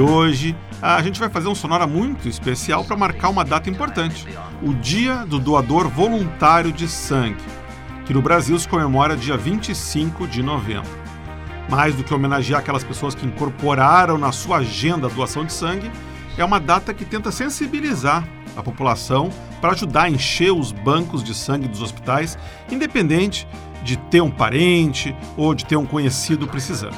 Hoje a gente vai fazer um sonora muito especial para marcar uma data importante, o Dia do Doador Voluntário de Sangue, que no Brasil se comemora dia 25 de novembro. Mais do que homenagear aquelas pessoas que incorporaram na sua agenda a doação de sangue, é uma data que tenta sensibilizar a população para ajudar a encher os bancos de sangue dos hospitais, independente de ter um parente ou de ter um conhecido precisando.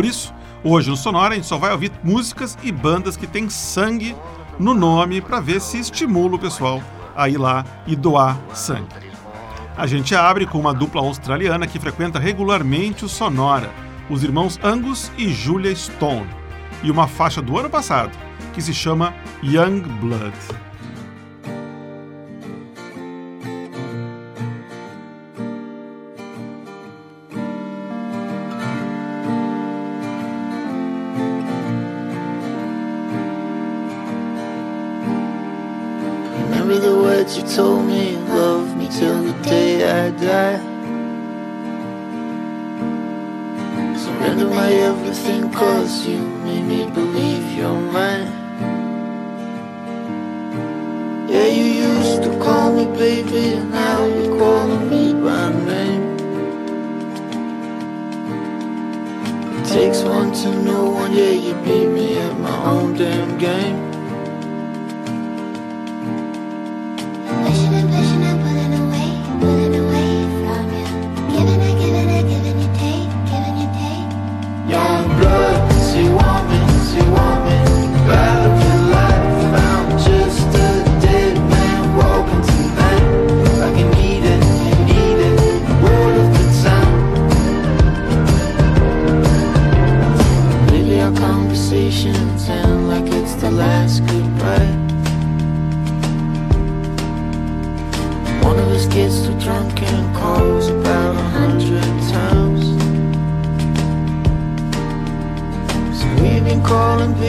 Por isso, hoje no Sonora a gente só vai ouvir músicas e bandas que têm sangue no nome para ver se estimula o pessoal a ir lá e doar sangue. A gente abre com uma dupla australiana que frequenta regularmente o Sonora, os irmãos Angus e Julia Stone, e uma faixa do ano passado que se chama Young Blood. Everything cause you made me believe you're mine. Yeah, you used to call me baby, and now you're calling me by name. It takes one to know one, yeah, you beat me at my own damn game.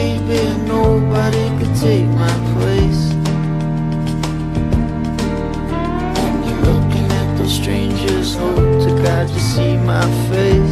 strange nobody could take my place. When you're looking at those strangers Hope to God you see my face.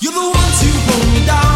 You're the ones who hold me down.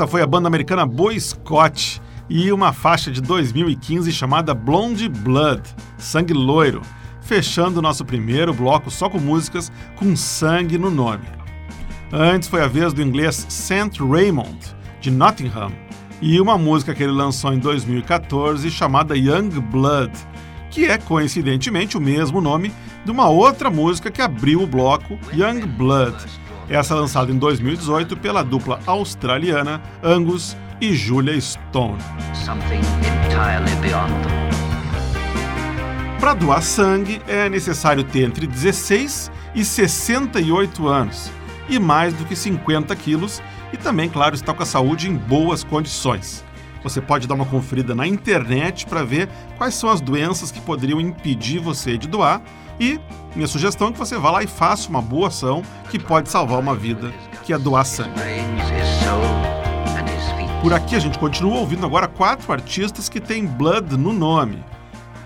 Essa foi a banda americana Boy Scott e uma faixa de 2015 chamada Blonde Blood, Sangue Loiro, fechando nosso primeiro bloco só com músicas com sangue no nome. Antes foi a vez do inglês St. Raymond, de Nottingham, e uma música que ele lançou em 2014 chamada Young Blood, que é coincidentemente o mesmo nome de uma outra música que abriu o bloco Young Blood, essa lançada em 2018 pela dupla australiana Angus e Julia Stone. Para doar sangue é necessário ter entre 16 e 68 anos e mais do que 50 quilos e também, claro, estar com a saúde em boas condições. Você pode dar uma conferida na internet para ver quais são as doenças que poderiam impedir você de doar e minha sugestão é que você vá lá e faça uma boa ação que pode salvar uma vida, que é doar sangue. Por aqui a gente continua ouvindo agora quatro artistas que têm Blood no nome.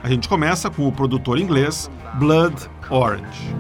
A gente começa com o produtor inglês Blood Orange.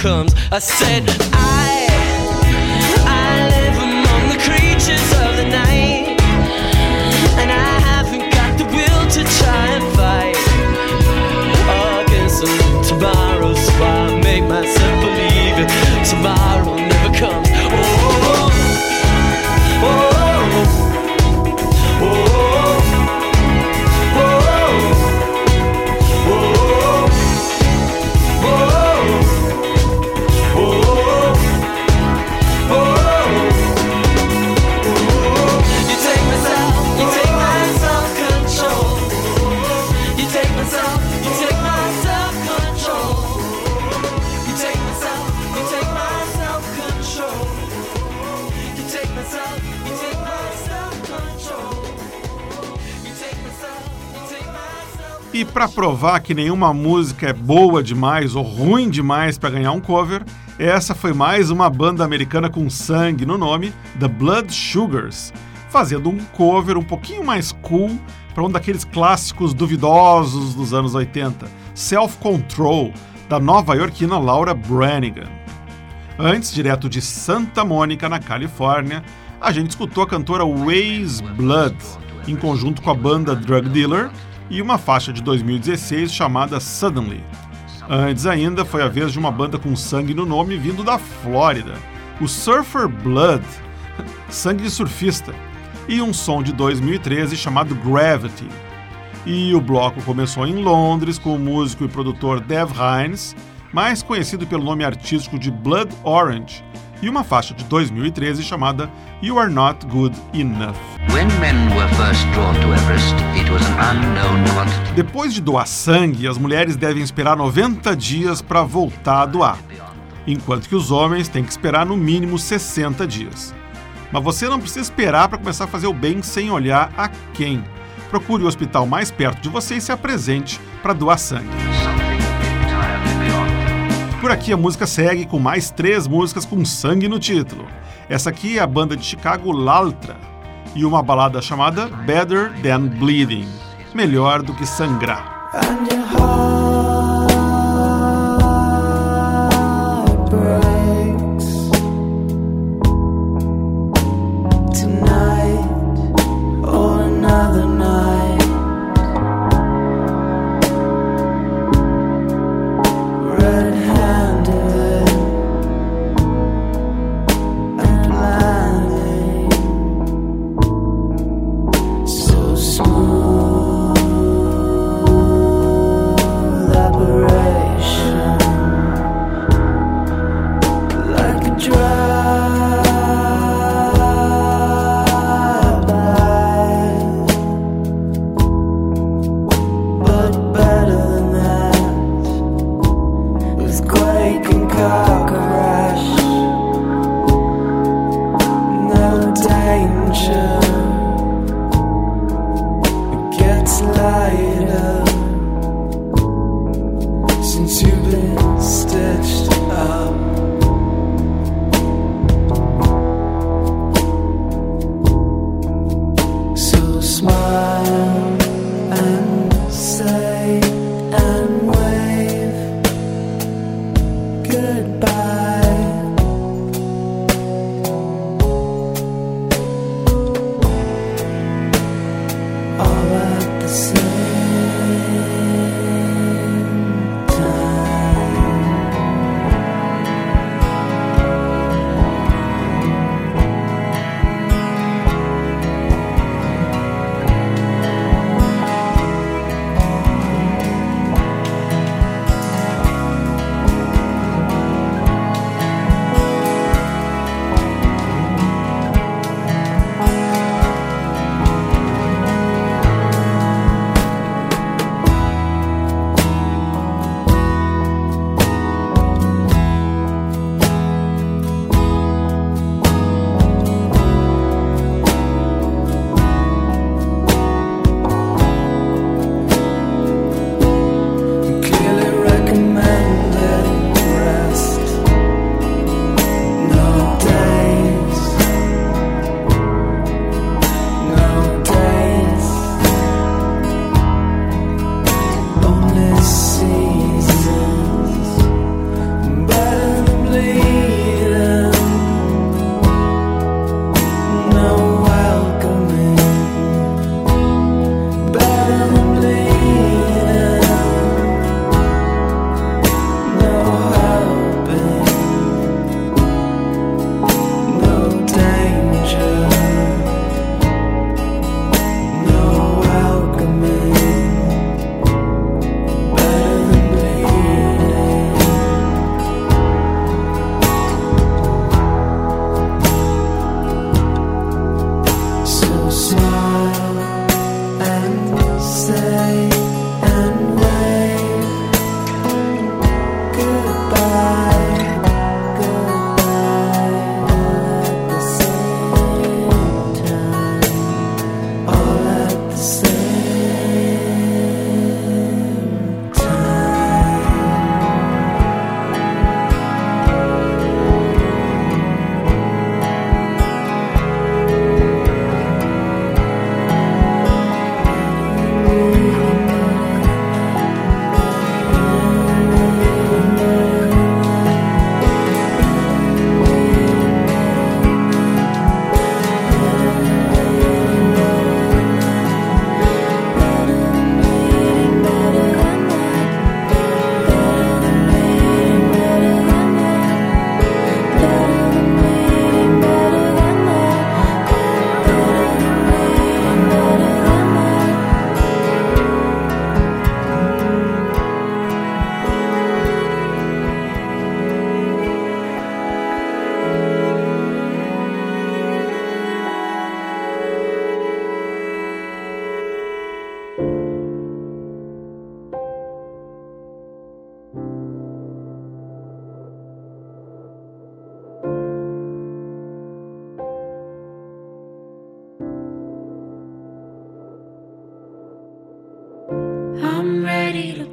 Comes. I said, I, provar que nenhuma música é boa demais ou ruim demais para ganhar um cover, essa foi mais uma banda americana com sangue no nome, The Blood Sugars, fazendo um cover um pouquinho mais cool para um daqueles clássicos duvidosos dos anos 80, Self Control, da nova-iorquina Laura Branigan. Antes, direto de Santa Mônica, na Califórnia, a gente escutou a cantora Waze Blood, em conjunto com a banda Drug Dealer, e uma faixa de 2016 chamada Suddenly. Antes ainda, foi a vez de uma banda com sangue no nome vindo da Flórida, o Surfer Blood, sangue de surfista, e um som de 2013 chamado Gravity. E o bloco começou em Londres com o músico e produtor Dev Hines, mais conhecido pelo nome artístico de Blood Orange, e uma faixa de 2013 chamada You Are Not Good Enough. Depois de doar sangue, as mulheres devem esperar 90 dias para voltar a doar, enquanto que os homens têm que esperar no mínimo 60 dias. Mas você não precisa esperar para começar a fazer o bem sem olhar a quem. Procure o hospital mais perto de você e se apresente para doar sangue. Por aqui a música segue com mais três músicas com sangue no título. Essa aqui é a banda de Chicago Laltra e uma balada chamada Better Than Bleeding melhor do que sangrar.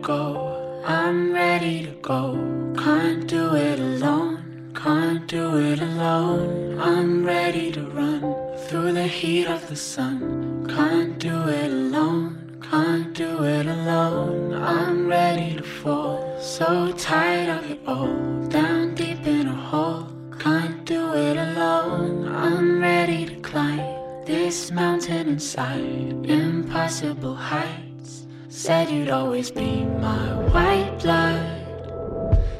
Go. I'm ready to go. Can't do it alone. Can't do it alone. I'm ready to run through the heat of the sun. Can't do it alone. Can't do it alone. I'm ready to fall. So tired of it all. Down deep in a hole. Can't do it alone. I'm ready to climb this mountain inside. Impossible heights. Said you'd always be my white blood.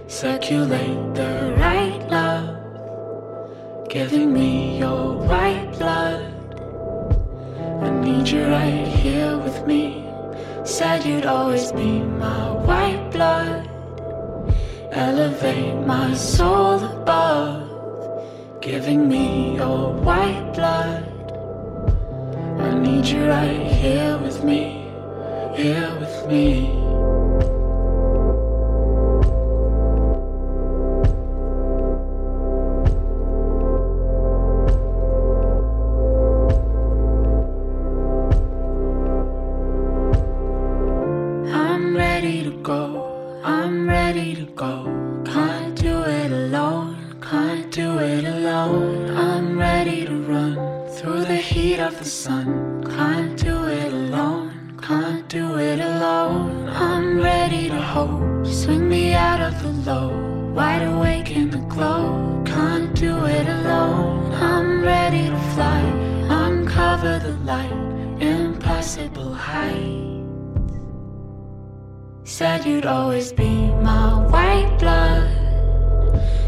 Circulate the right love. Giving me your white blood. I need you right here with me. Said you'd always be my white blood. Elevate my soul above. Giving me your white blood. I need you right here with me. Here with me. Said you'd always be my white blood.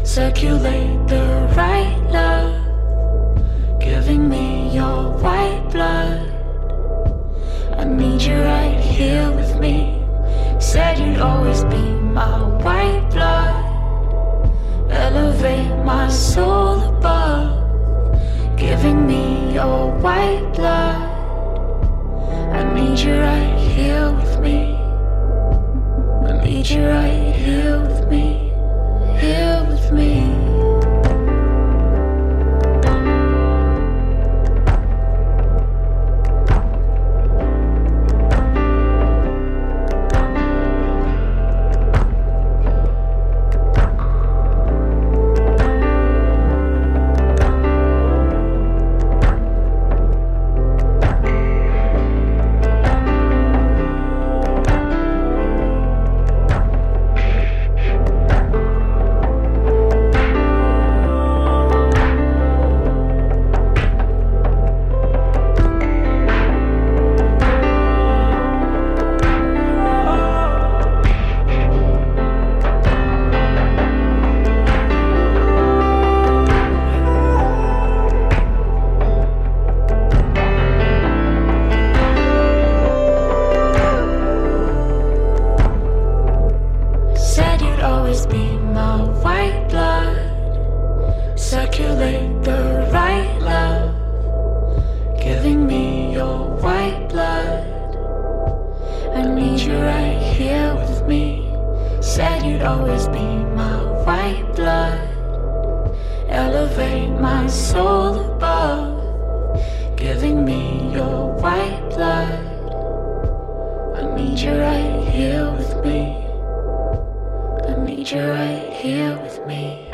Circulate the right love. Giving me your white blood. I need you right here with me. Said you'd always be my white blood. Elevate my soul above. Giving me your white blood. I need you right here with me. Need you right here with me, always be my white blood. Elevate my soul above. Giving me your white blood. I need you right here with me. I need you right here with me.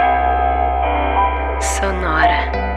Sonora.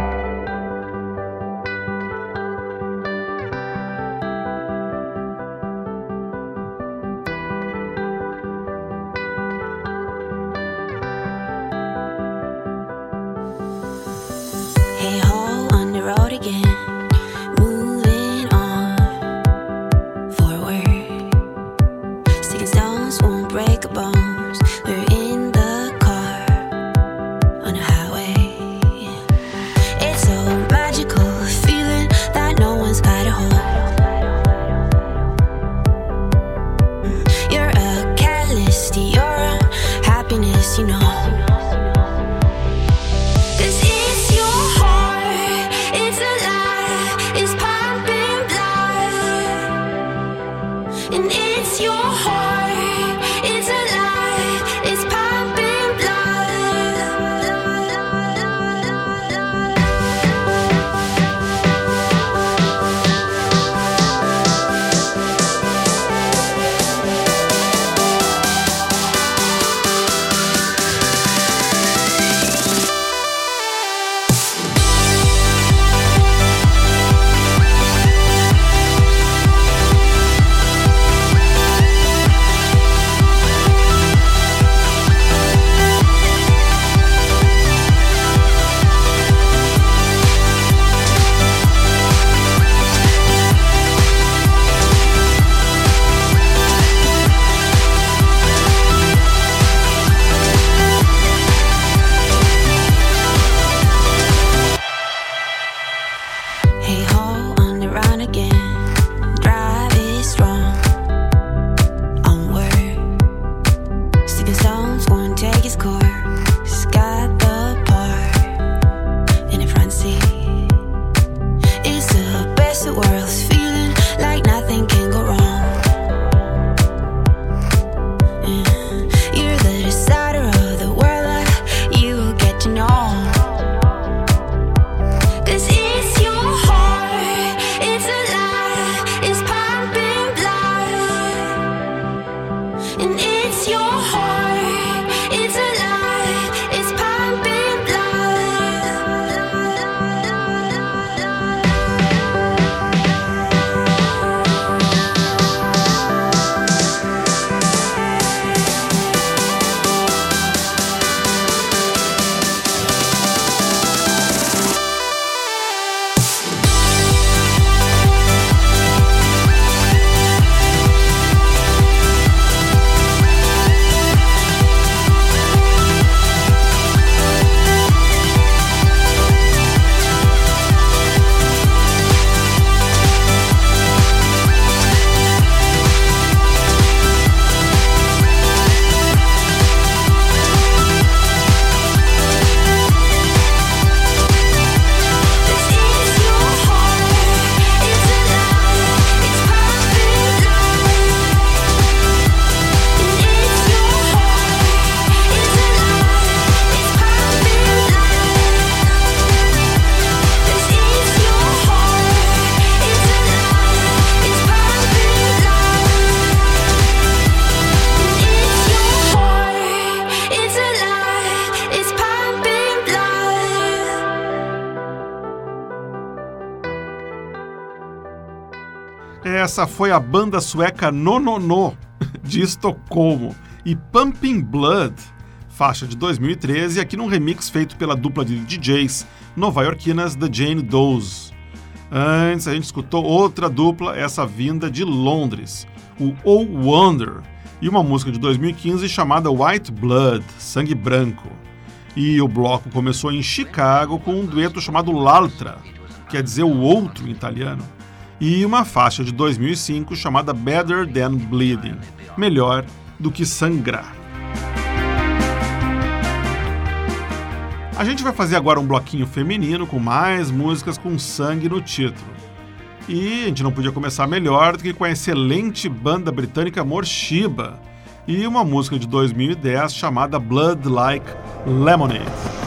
Essa foi a banda sueca Nonono, de Estocolmo, e Pumping Blood, faixa de 2013, aqui num remix feito pela dupla de DJs nova-iorquinas The Jane Does. Antes a gente escutou outra dupla, essa vinda de Londres, o Oh Wonder, e uma música de 2015 chamada White Blood, Sangue Branco. E o bloco começou em Chicago com um dueto chamado L'Altra, quer dizer o outro em italiano, e uma faixa de 2005 chamada Better Than Bleeding, melhor do que sangrar. A gente vai fazer agora um bloquinho feminino com mais músicas com sangue no título. E a gente não podia começar melhor do que com a excelente banda britânica Morshiba e uma música de 2010 chamada Blood Like Lemonade.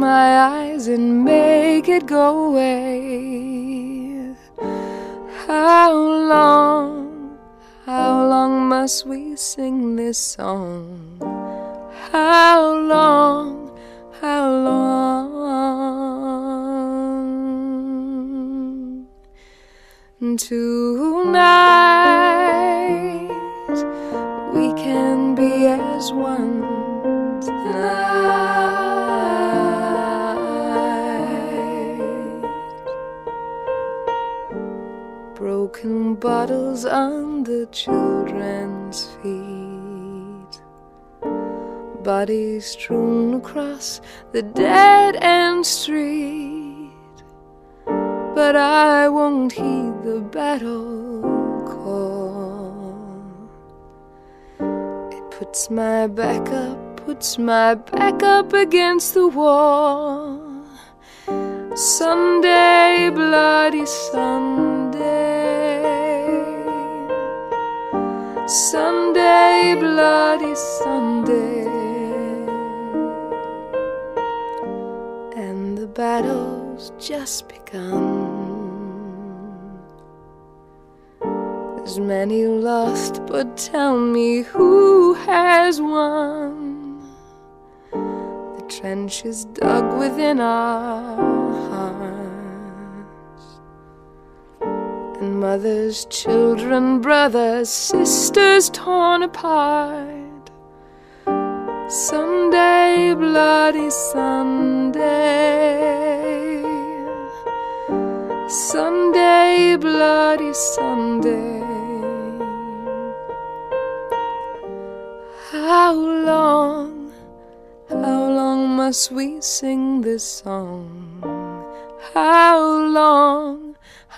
My eyes and make it go away. How long, how long must we sing this song? How long, how long? Tonight we can be as one Broken bottles on the children's feet, bodies strewn across the dead end street. But I won't heed the battle call. It puts my back up, puts my back up against the wall. Sunday, bloody Sunday. Sunday, bloody Sunday. And the battle's just begun. There's many lost, but tell me who has won? The trench is dug within our mothers, children, brothers, sisters torn apart. Sunday, bloody Sunday. Sunday, bloody Sunday. How long, how long must we sing this song? How long,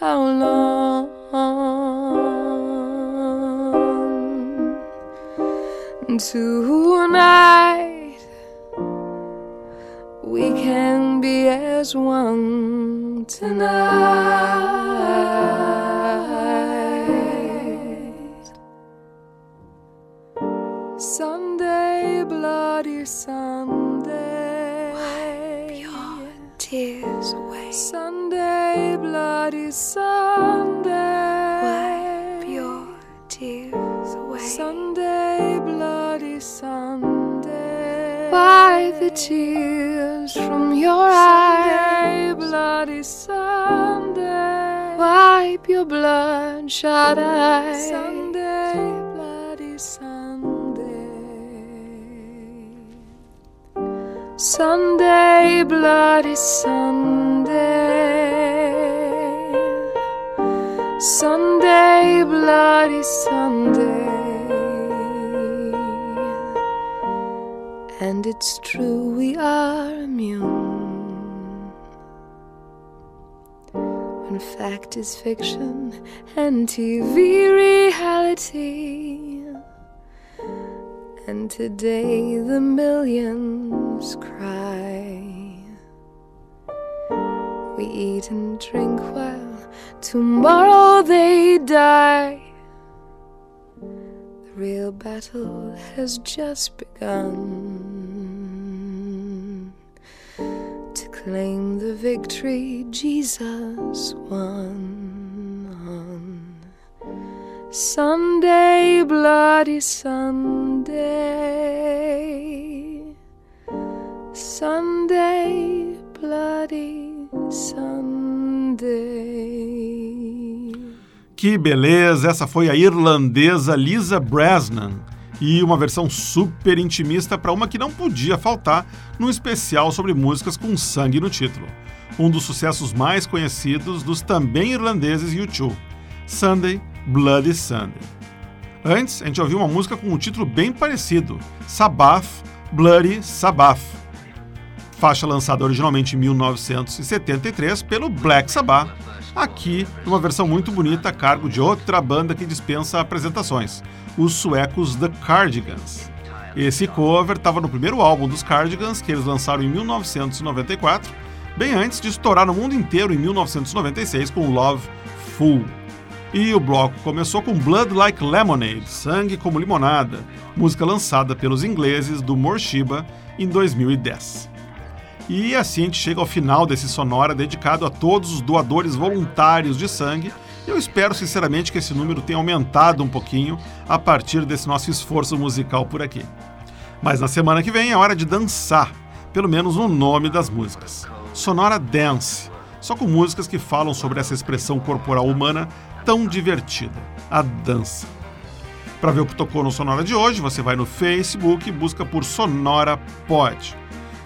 how long? Tonight we can be as one tonight. Sunday, bloody Sunday. Your. Sunday, bloody Sunday. Wipe your tears away. Sunday, bloody Sunday. Wipe the tears from your eyes. bloody Sunday. Wipe your bloodshot eyes. Sunday, bloody Sunday. Sunday, bloody Sunday. And it's true we are immune. When fact is fiction and TV reality. And today the millions cry. We eat and drink while tomorrow they die. The real battle has just begun. To claim the victory Jesus won. Sunday, bloody Sunday. Sunday, bloody Sunday. Que beleza! Essa foi a irlandesa Lisa Brasnan e uma versão super intimista para uma que não podia faltar num especial sobre músicas com sangue no título. Um dos sucessos mais conhecidos dos também irlandeses U2, Sunday, Bloody Sunday. Antes, a gente ouviu uma música com um título bem parecido, Sabbath, Bloody Sabbath. Faixa lançada originalmente em 1973 pelo Black Sabbath, aqui numa versão muito bonita a cargo de outra banda que dispensa apresentações, os suecos The Cardigans. Esse cover estava no primeiro álbum dos Cardigans, que eles lançaram em 1994, bem antes de estourar no mundo inteiro em 1996 com Love Fool. E o bloco começou com Blood Like Lemonade, Sangue como Limonada, música lançada pelos ingleses do Morshiba em 2010. E assim a gente chega ao final desse sonora dedicado a todos os doadores voluntários de sangue. Eu espero sinceramente que esse número tenha aumentado um pouquinho a partir desse nosso esforço musical por aqui. Mas na semana que vem é hora de dançar, pelo menos no nome das músicas. Sonora Dance, só com músicas que falam sobre essa expressão corporal humana tão divertida, a dança. Para ver o que tocou no Sonora de hoje, você vai no Facebook e busca por Sonora Pod.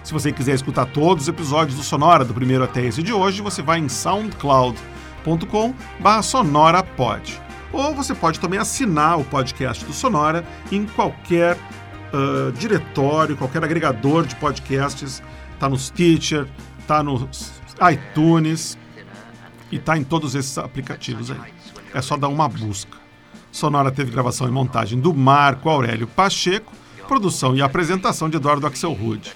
Se você quiser escutar todos os episódios do Sonora, do primeiro até esse de hoje, você vai em soundcloud.com sonorapod. Ou você pode também assinar o podcast do Sonora em qualquer uh, diretório, qualquer agregador de podcasts. Está no Stitcher, está no iTunes e está em todos esses aplicativos aí. É só dar uma busca. Sonora teve gravação e montagem do Marco Aurélio Pacheco, produção e apresentação de Eduardo Axel Rude.